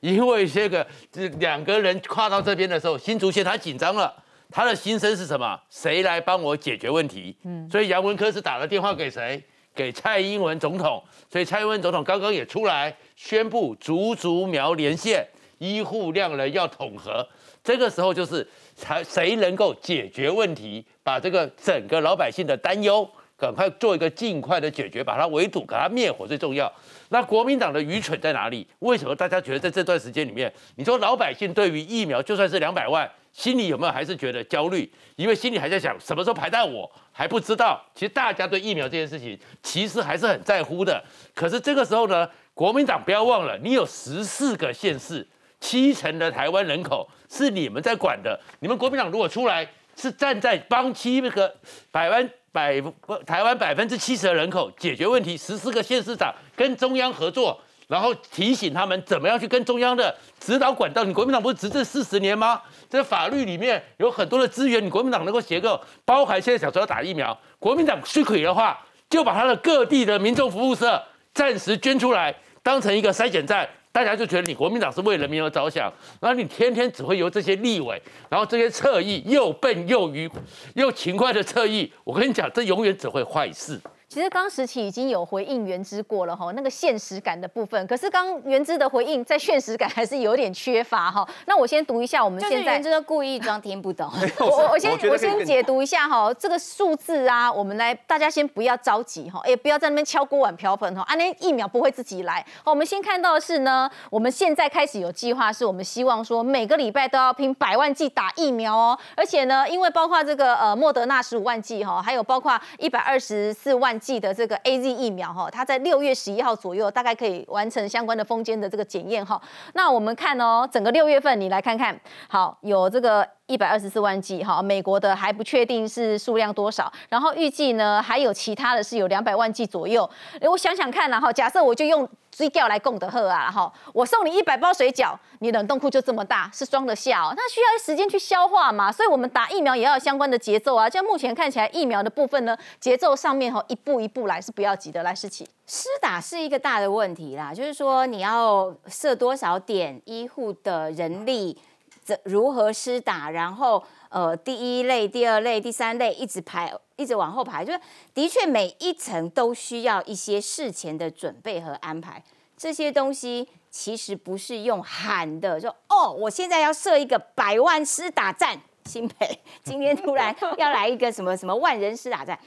因为这个这两个人跨到这边的时候，新竹县他紧张了，他的心声是什么？谁来帮我解决问题？嗯，所以杨文科是打了电话给谁？给蔡英文总统，所以蔡英文总统刚刚也出来宣布，竹竹苗连线医护量人要统合，这个时候就是才谁能够解决问题，把这个整个老百姓的担忧赶快做一个尽快的解决，把它围堵，给它灭火最重要。那国民党的愚蠢在哪里？为什么大家觉得在这段时间里面，你说老百姓对于疫苗就算是两百万？心里有没有还是觉得焦虑？因为心里还在想什么时候排到我还不知道。其实大家对疫苗这件事情其实还是很在乎的。可是这个时候呢，国民党不要忘了，你有十四个县市，七成的台湾人口是你们在管的。你们国民党如果出来是站在帮七个百万百台湾百分之七十的人口解决问题，十四个县市长跟中央合作。然后提醒他们怎么样去跟中央的指导管道。你国民党不是执政四十年吗？这法律里面有很多的资源，你国民党能够协构，包含现在想说要打疫苗，国民党需可以的话，就把他的各地的民众服务社暂时捐出来，当成一个筛检站，大家就觉得你国民党是为人民而着想，然后你天天只会由这些立委，然后这些侧翼又笨又愚又勤快的侧翼，我跟你讲，这永远只会坏事。其实刚时期已经有回应原之过了哈，那个现实感的部分，可是刚原之的回应在现实感还是有点缺乏哈。那我先读一下我们现在原之故意装听不懂。我我先我先解读一下哈，这个数字啊，我们来大家先不要着急哈，也不要在那边敲锅碗瓢盆哈，啊那疫苗不会自己来。好我们先看到的是呢，我们现在开始有计划，是我们希望说每个礼拜都要拼百万剂打疫苗哦，而且呢，因为包括这个呃莫德纳十五万剂哈，还有包括一百二十四万。记得这个 A Z 疫苗哈，它在六月十一号左右大概可以完成相关的封间的这个检验哈。那我们看哦，整个六月份你来看看，好有这个。一百二十四万剂，哈，美国的还不确定是数量多少，然后预计呢还有其他的是有两百万剂左右。我想想看，然后假设我就用追调来供的贺啊，哈，我送你一百包水饺，你冷冻库就这么大，是装得下哦，那需要时间去消化嘛，所以我们打疫苗也要有相关的节奏啊。像目前看起来疫苗的部分呢，节奏上面哈一步一步来是不要急的，来试起。施打是一个大的问题啦，就是说你要设多少点医护的人力。怎如何施打？然后呃，第一类、第二类、第三类一直排，一直往后排，就是的确每一层都需要一些事前的准备和安排。这些东西其实不是用喊的，说哦，我现在要设一个百万施打战，新北今天突然要来一个什么什么万人施打战。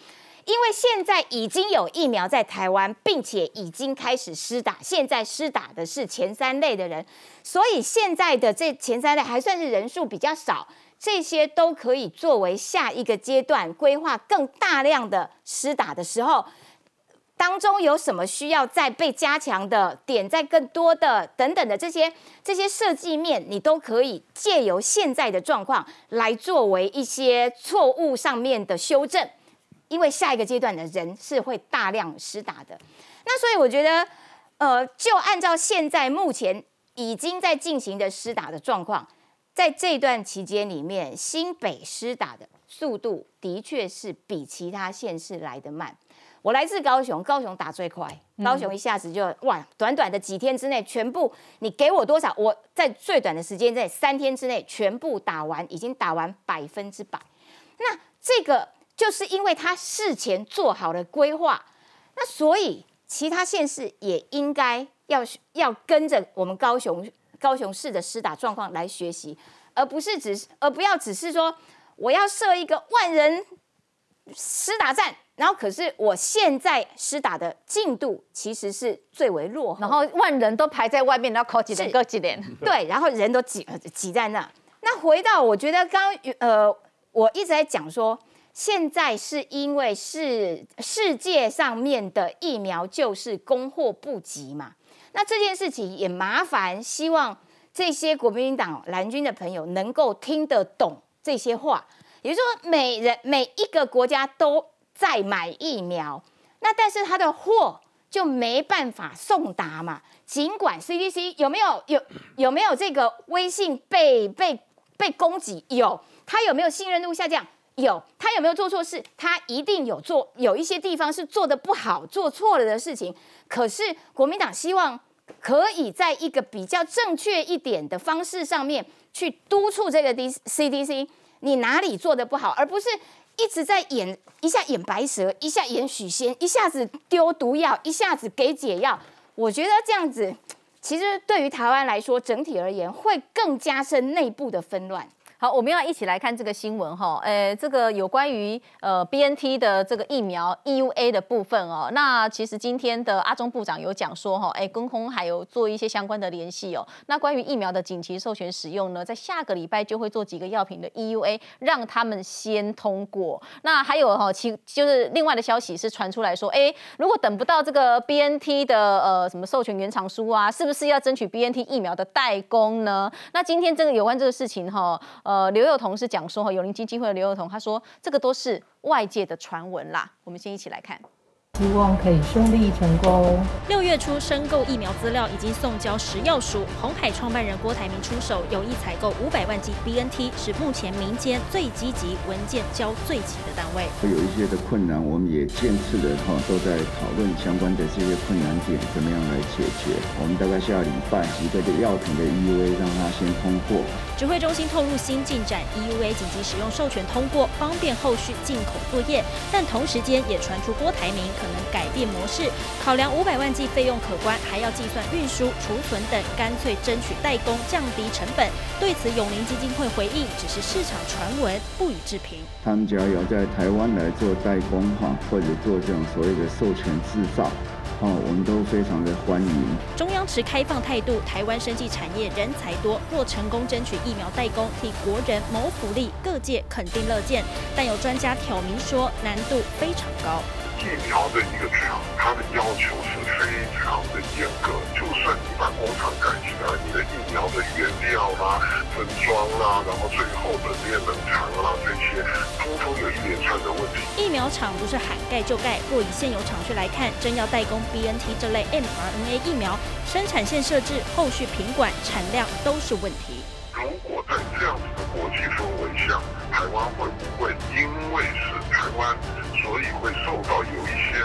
因为现在已经有疫苗在台湾，并且已经开始施打，现在施打的是前三类的人，所以现在的这前三类还算是人数比较少，这些都可以作为下一个阶段规划更大量的施打的时候，当中有什么需要再被加强的点，在更多的等等的这些这些设计面，你都可以借由现在的状况来作为一些错误上面的修正。因为下一个阶段的人是会大量施打的，那所以我觉得，呃，就按照现在目前已经在进行的施打的状况，在这段期间里面，新北施打的速度的确是比其他县市来的慢。我来自高雄，高雄打最快，高雄一下子就哇，短短的几天之内，全部你给我多少，我在最短的时间在三天之内全部打完，已经打完百分之百。那这个。就是因为他事前做好了规划，那所以其他县市也应该要要跟着我们高雄高雄市的施打状况来学习，而不是只是而不要只是说我要设一个万人施打站，然后可是我现在施打的进度其实是最为落后，然后万人都排在外面，然后考几点？各几点？对，然后人都挤挤在那。那回到我觉得刚呃，我一直在讲说。现在是因为是世界上面的疫苗就是供货不及嘛？那这件事情也麻烦，希望这些国民党蓝军的朋友能够听得懂这些话。也就是说，每人每一个国家都在买疫苗，那但是他的货就没办法送达嘛？尽管 CDC 有没有有有没有这个微信被被被攻击？有，他有没有信任度下降？有他有没有做错事？他一定有做，有一些地方是做的不好、做错了的事情。可是国民党希望可以在一个比较正确一点的方式上面去督促这个 D C D C，你哪里做的不好，而不是一直在演一下演白蛇，一下演许仙，一下子丢毒药，一下子给解药。我觉得这样子，其实对于台湾来说，整体而言会更加深内部的纷乱。好，我们要一起来看这个新闻哈，诶，这个有关于呃 B N T 的这个疫苗 E U A 的部分哦。那其实今天的阿中部长有讲说哈，诶，跟空还有做一些相关的联系哦。那关于疫苗的紧急授权使用呢，在下个礼拜就会做几个药品的 E U A，让他们先通过。那还有哈，其就是另外的消息是传出来说，诶，如果等不到这个 B N T 的呃什么授权原厂书啊，是不是要争取 B N T 疫苗的代工呢？那今天这个有关这个事情哈。呃，刘幼彤是讲说哈，友林基金会的刘幼彤他说，这个都是外界的传闻啦。我们先一起来看。希望可以顺利成功。六月初申购疫苗资料已经送交食药署，红海创办人郭台铭出手，有意采购五百万剂 BNT，是目前民间最积极、文件交最急的单位。会有一些的困难，我们也见次的哈都在讨论相关的这些困难点，怎么样来解决。我们大概下礼拜几个的药品的 EUA 让它先通过。指挥中心透露新进展，EUA 紧急使用授权通过，方便后续进口作业。但同时间也传出郭台铭可能改变模式，考量五百万计费用可观，还要计算运输、储存等，干脆争取代工，降低成本。对此，永林基金会回应，只是市场传闻，不予置评。他们只要有在台湾来做代工哈，或者做这种所谓的授权制造。哦，我们都非常的欢迎。中央持开放态度，台湾生技产业人才多，若成功争取疫苗代工，替国人谋福利，各界肯定乐见。但有专家挑明说，难度非常高。疫苗的一个厂，它的要求是非常的严格。就算你把工厂盖起来，你的疫苗的原料啦、分装啦，然后最后的这些冷藏啦，这些通通有一连串的问题。疫苗厂不是喊盖就盖，若以现有厂区来看，真要代工 BNT 这类 mRNA 疫苗，生产线设置、后续品管、产量都是问题。如果在这样子的国际氛围下，台湾会不会因为是台湾？所以会受到有一些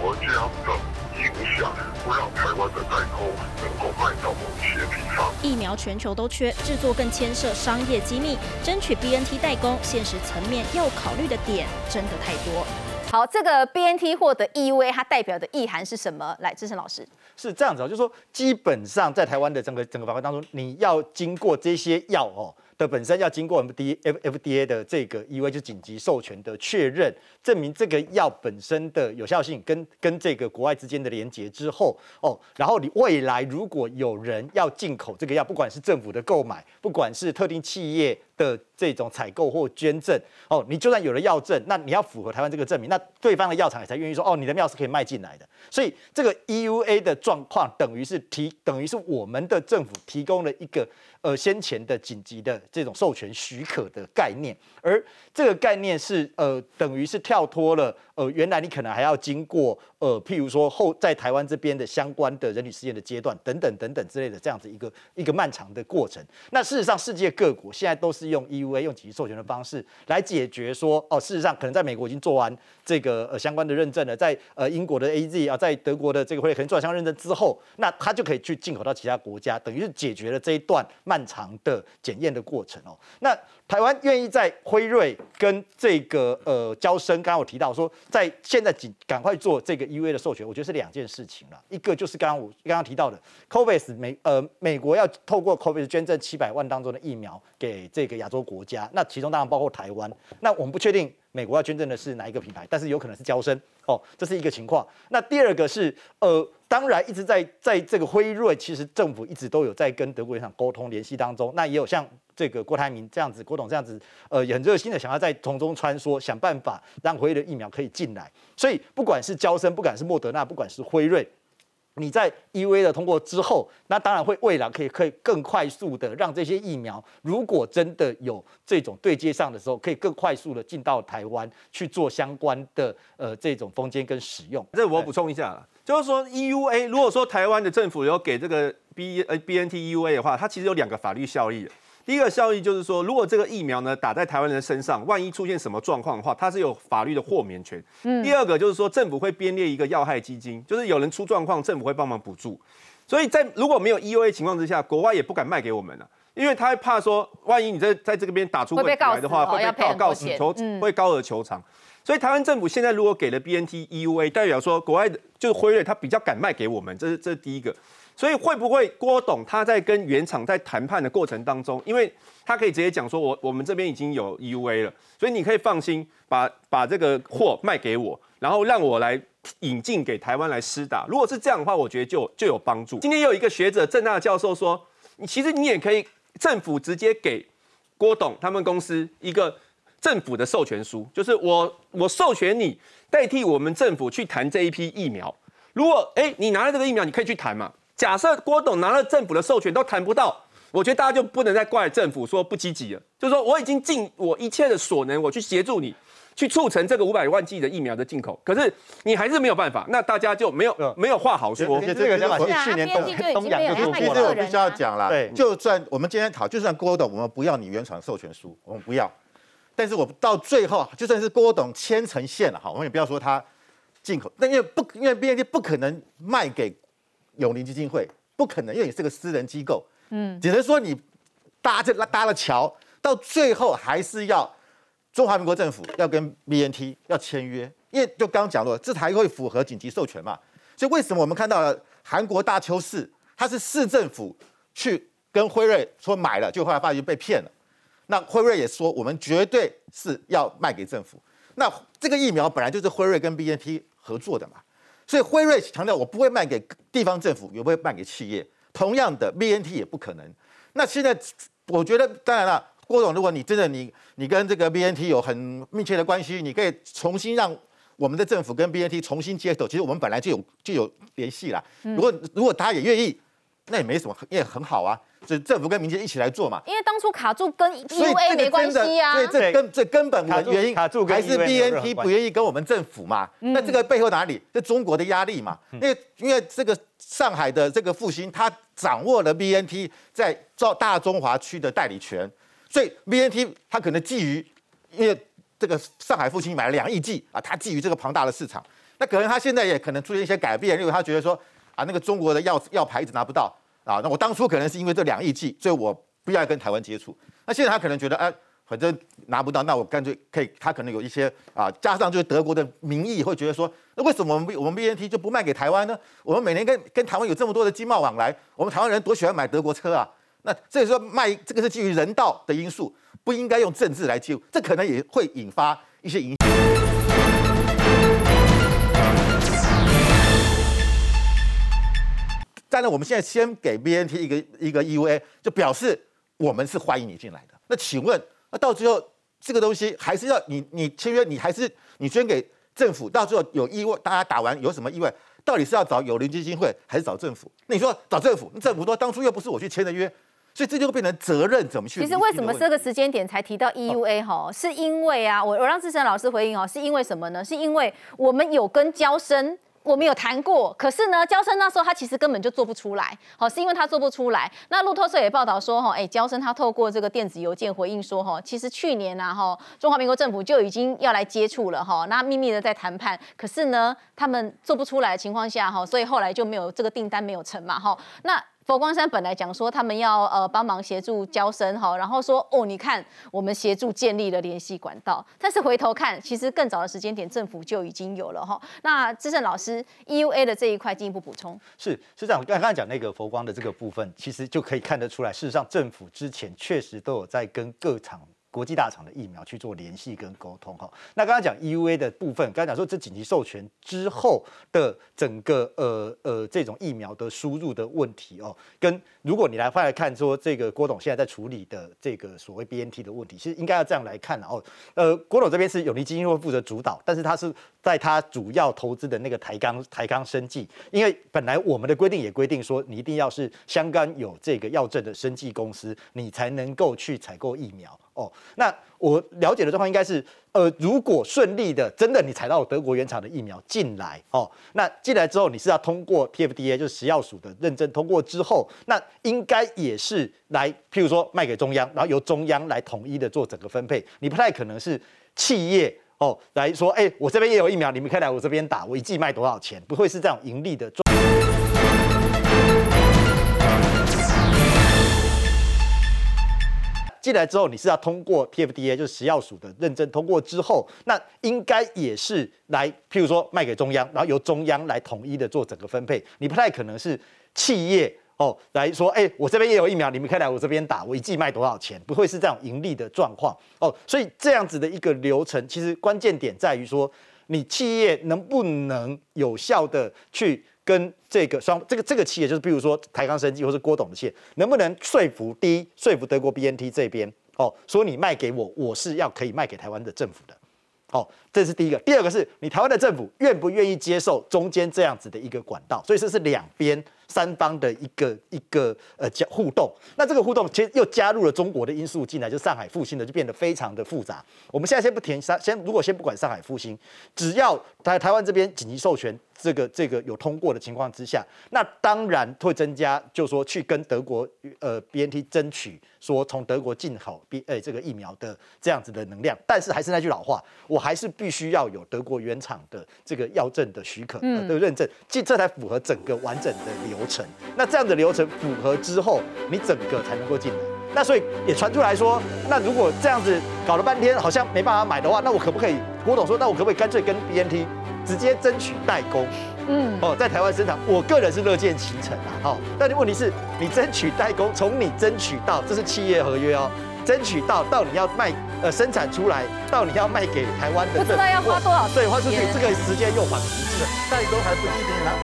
国家的影响，不让台湾的代工能够卖到某些地方。疫苗全球都缺，制作更牵涉商业机密，争取 BNT 代工，现实层面要考虑的点真的太多。好，这个 BNT 获得 EUA，它代表的意涵是什么？来，志成老师。是这样子哦，就是说，基本上在台湾的整个整个法规当中，你要经过这些药哦。的本身要经过 F D F F D A 的这个 E V 就紧急授权的确认，证明这个药本身的有效性跟跟这个国外之间的连接之后，哦，然后你未来如果有人要进口这个药，不管是政府的购买，不管是特定企业的这种采购或捐赠，哦，你就算有了药证，那你要符合台湾这个证明，那对方的药厂才愿意说，哦，你的药是可以卖进来的。所以这个 E U A 的状况等于是提，等于是我们的政府提供了一个。呃，先前的紧急的这种授权许可的概念，而这个概念是呃，等于是跳脱了呃，原来你可能还要经过呃，譬如说后在台湾这边的相关的人体实验的阶段等等等等之类的这样子一个一个漫长的过程。那事实上，世界各国现在都是用 EUA 用紧急授权的方式来解决说，哦，事实上可能在美国已经做完这个呃相关的认证了，在呃英国的 AZ 啊，在德国的这个会可能做完相关认证之后，那它就可以去进口到其他国家，等于是解决了这一段。漫长的检验的过程哦，那台湾愿意在辉瑞跟这个呃交生，刚刚我提到说，在现在紧赶快做这个 EUA 的授权，我觉得是两件事情了。一个就是刚刚我刚刚提到的 COVAX 美呃美国要透过 COVAX 捐赠七百万当中的疫苗给这个亚洲国家，那其中当然包括台湾。那我们不确定美国要捐赠的是哪一个品牌，但是有可能是交生哦，这是一个情况。那第二个是呃。当然，一直在在这个辉瑞，其实政府一直都有在跟德国人厂沟通联系当中。那也有像这个郭台铭这样子，郭董这样子，呃，也很热心的想要在从中穿梭，想办法让辉瑞的疫苗可以进来。所以，不管是交生，不管是莫德纳，不管是辉瑞，你在 EV 的通过之后，那当然会未来可以可以更快速的让这些疫苗，如果真的有这种对接上的时候，可以更快速的进到台湾去做相关的呃这种封间跟使用。这我补充一下了。就是说，EUA 如果说台湾的政府有给这个 B 呃 BNT EUA 的话，它其实有两个法律效力的。第一个效益就是说，如果这个疫苗呢打在台湾人身上，万一出现什么状况的话，它是有法律的豁免权。嗯。第二个就是说，政府会编列一个要害基金，就是有人出状况，政府会帮忙补助。所以在如果没有 EUA 情况之下，国外也不敢卖给我们了，因为他怕说，万一你在在这个边打出问题来的话，会被告告死求会高额求偿。所以台湾政府现在如果给了 BNT EUA，代表说国外的就是辉瑞，他比较敢卖给我们，这是这是第一个。所以会不会郭董他在跟原厂在谈判的过程当中，因为他可以直接讲说，我我们这边已经有 U A 了，所以你可以放心把把这个货卖给我，然后让我来引进给台湾来施打。如果是这样的话，我觉得就就有帮助。今天有一个学者郑大教授说，你其实你也可以政府直接给郭董他们公司一个。政府的授权书就是我，我授权你代替我们政府去谈这一批疫苗。如果哎，你拿了这个疫苗，你可以去谈嘛。假设郭董拿了政府的授权都谈不到，我觉得大家就不能再怪政府说不积极了。就是说我已经尽我一切的所能，我去协助你，去促成这个五百万剂的疫苗的进口。可是你还是没有办法，那大家就没有没有话好说。这个想法是去年东东阳就做过了。我必须要讲了，对，就算我们今天讨，就算郭董，我们不要你原厂授权书，我们不要。但是我到最后，就算是郭董牵成线了，哈，我们也不要说他进口，那因为不，因为 B N T 不可能卖给永林基金会，不可能，因为你是个私人机构，嗯，只能说你搭这搭了桥，到最后还是要中华民国政府要跟 B N T 要签约，因为就刚刚讲了，这才会符合紧急授权嘛。所以为什么我们看到了韩国大邱市，它是市政府去跟辉瑞说买了，就后来发现被骗了。那辉瑞也说，我们绝对是要卖给政府。那这个疫苗本来就是辉瑞跟 B N T 合作的嘛，所以辉瑞强调我不会卖给地方政府，也不会卖给企业。同样的，B N T 也不可能。那现在我觉得，当然了，郭总，如果你真的你你跟这个 B N T 有很密切的关系，你可以重新让我们的政府跟 B N T 重新接手。其实我们本来就有就有联系了。如果如果他也愿意，那也没什么，也很好啊。是政府跟民间一起来做嘛？因为当初卡住跟 EUA 没关系啊。所以这根这根本的原因还是 BNT 不愿意跟我们政府嘛？那这个背后哪里？这中国的压力嘛？因为因为这个上海的这个复兴，他掌握了 BNT 在造大中华区的代理权，所以 BNT 他可能基于，因为这个上海复兴买了两亿剂啊，他基于这个庞大的市场。那可能他现在也可能出现一些改变，因为他觉得说啊，那个中国的药药牌一直拿不到。啊，那我当初可能是因为这两亿剂，所以我不要跟台湾接触。那现在他可能觉得，哎，反正拿不到，那我干脆可以，他可能有一些啊，加上就是德国的民意会觉得说，那为什么我们我们 B N T 就不卖给台湾呢？我们每年跟跟台湾有这么多的经贸往来，我们台湾人多喜欢买德国车啊。那所以说卖这个是基于人道的因素，不应该用政治来介入，这可能也会引发一些影当然，我们现在先给 BNT 一个一个 EUA，就表示我们是欢迎你进来的。那请问，那到最后这个东西还是要你你签约，你还是你捐给政府？到最后有意外，大家打完有什么意外？到底是要找友邻基金会还是找政府？那你说找政府，那政府说当初又不是我去签的约，所以这就变成责任怎么去？其实为什么这个时间点才提到 EUA 哈？是因为啊，我我让志成老师回应哦，是因为什么呢？是因为我们有跟交生。我们有谈过，可是呢，交生那时候他其实根本就做不出来，好，是因为他做不出来。那路透社也报道说，哈，哎，交生他透过这个电子邮件回应说，哈，其实去年呐，哈，中华民国政府就已经要来接触了，哈，那秘密的在谈判，可是呢，他们做不出来的情况下，哈，所以后来就没有这个订单没有成嘛，哈，那。佛光山本来讲说他们要呃帮忙协助交生哈，然后说哦你看我们协助建立了联系管道，但是回头看其实更早的时间点政府就已经有了哈。那资深老师 EUA 的这一块进一步补充，是是这样，刚刚讲那个佛光的这个部分，其实就可以看得出来，事实上政府之前确实都有在跟各厂。国际大厂的疫苗去做联系跟沟通哈，那刚刚讲 EUA 的部分，刚刚讲说这紧急授权之后的整个呃呃这种疫苗的输入的问题哦，跟如果你来回来看说这个郭董现在在处理的这个所谓 BNT 的问题，其实应该要这样来看哦，呃郭董这边是永利基金会负责主导，但是他是在他主要投资的那个台钢台钢生技，因为本来我们的规定也规定说你一定要是相关有这个药证的生技公司，你才能够去采购疫苗。哦，那我了解的状况应该是，呃，如果顺利的，真的你采到德国原厂的疫苗进来，哦，那进来之后你是要通过 TFDA，就是食药署的认证，通过之后，那应该也是来，譬如说卖给中央，然后由中央来统一的做整个分配，你不太可能是企业哦来说，哎，我这边也有疫苗，你们可以来我这边打，我一季卖多少钱，不会是这样盈利的状。进来之后，你是要通过 TFDA，就是食药署的认证，通过之后，那应该也是来，譬如说卖给中央，然后由中央来统一的做整个分配。你不太可能是企业哦来说，哎，我这边也有疫苗，你们可以来我这边打，我一季卖多少钱？不会是这样盈利的状况哦。所以这样子的一个流程，其实关键点在于说，你企业能不能有效的去。跟这个双这个这个企业就是，比如说台钢生技或是郭董的企业，能不能说服第一说服德国 BNT 这边哦，说你卖给我，我是要可以卖给台湾的政府的，哦，这是第一个。第二个是你台湾的政府愿不愿意接受中间这样子的一个管道？所以这是两边三方的一个一个呃交互动。那这个互动其实又加入了中国的因素进来，就上海复兴的就变得非常的复杂。我们现在先不填上，先如果先不管上海复兴，只要台台湾这边紧急授权这个这个有通过的情况之下，那当然会增加，就是说去跟德国呃 B N T 争取说从德国进口 B 呃这个疫苗的这样子的能量。但是还是那句老话，我还是必须要有德国原厂的这个药证的许可嗯的认证，这这才符合整个完整的流程。那这样的流程符合之后，你整个才能够进来。那所以也传出来说，那如果这样子搞了半天，好像没办法买的话，那我可不可以？郭董说，那我可不可以干脆跟 B N T 直接争取代工？嗯，哦，在台湾生产，我个人是乐见其成啊。好、但是问题是你争取代工，从你争取到这是企业合约哦，争取到到你要卖呃生产出来，到你要卖给台湾的，不知道要花多少对，花出去这个时间又蛮不是，但都还不一定拿